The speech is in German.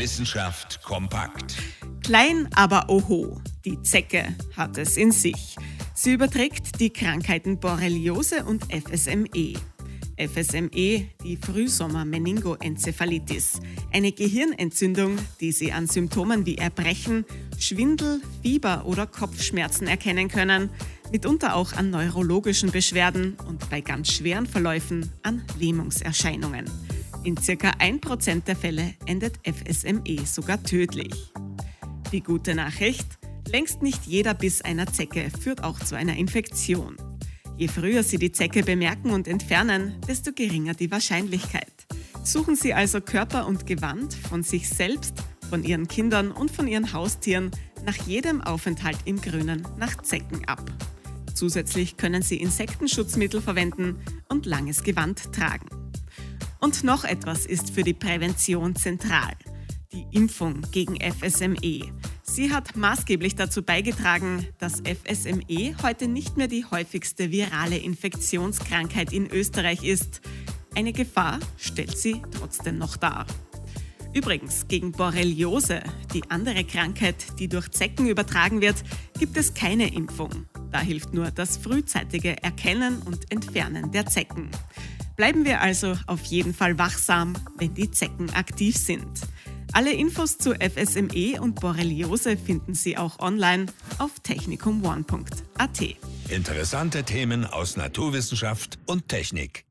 Wissenschaft kompakt. Klein, aber oho, die Zecke hat es in sich. Sie überträgt die Krankheiten Borreliose und FSME. FSME, die Frühsommer-Meningoenzephalitis, eine Gehirnentzündung, die Sie an Symptomen wie Erbrechen, Schwindel, Fieber oder Kopfschmerzen erkennen können, mitunter auch an neurologischen Beschwerden und bei ganz schweren Verläufen an Lähmungserscheinungen. In circa 1% der Fälle endet FSME sogar tödlich. Die gute Nachricht, längst nicht jeder Biss einer Zecke führt auch zu einer Infektion. Je früher Sie die Zecke bemerken und entfernen, desto geringer die Wahrscheinlichkeit. Suchen Sie also Körper und Gewand von sich selbst, von Ihren Kindern und von Ihren Haustieren nach jedem Aufenthalt im Grünen nach Zecken ab. Zusätzlich können Sie Insektenschutzmittel verwenden und langes Gewand tragen. Und noch etwas ist für die Prävention zentral. Die Impfung gegen FSME. Sie hat maßgeblich dazu beigetragen, dass FSME heute nicht mehr die häufigste virale Infektionskrankheit in Österreich ist. Eine Gefahr stellt sie trotzdem noch dar. Übrigens, gegen Borreliose, die andere Krankheit, die durch Zecken übertragen wird, gibt es keine Impfung. Da hilft nur das frühzeitige Erkennen und Entfernen der Zecken. Bleiben wir also auf jeden Fall wachsam, wenn die Zecken aktiv sind. Alle Infos zu FSME und Borreliose finden Sie auch online auf technikumone.at. Interessante Themen aus Naturwissenschaft und Technik.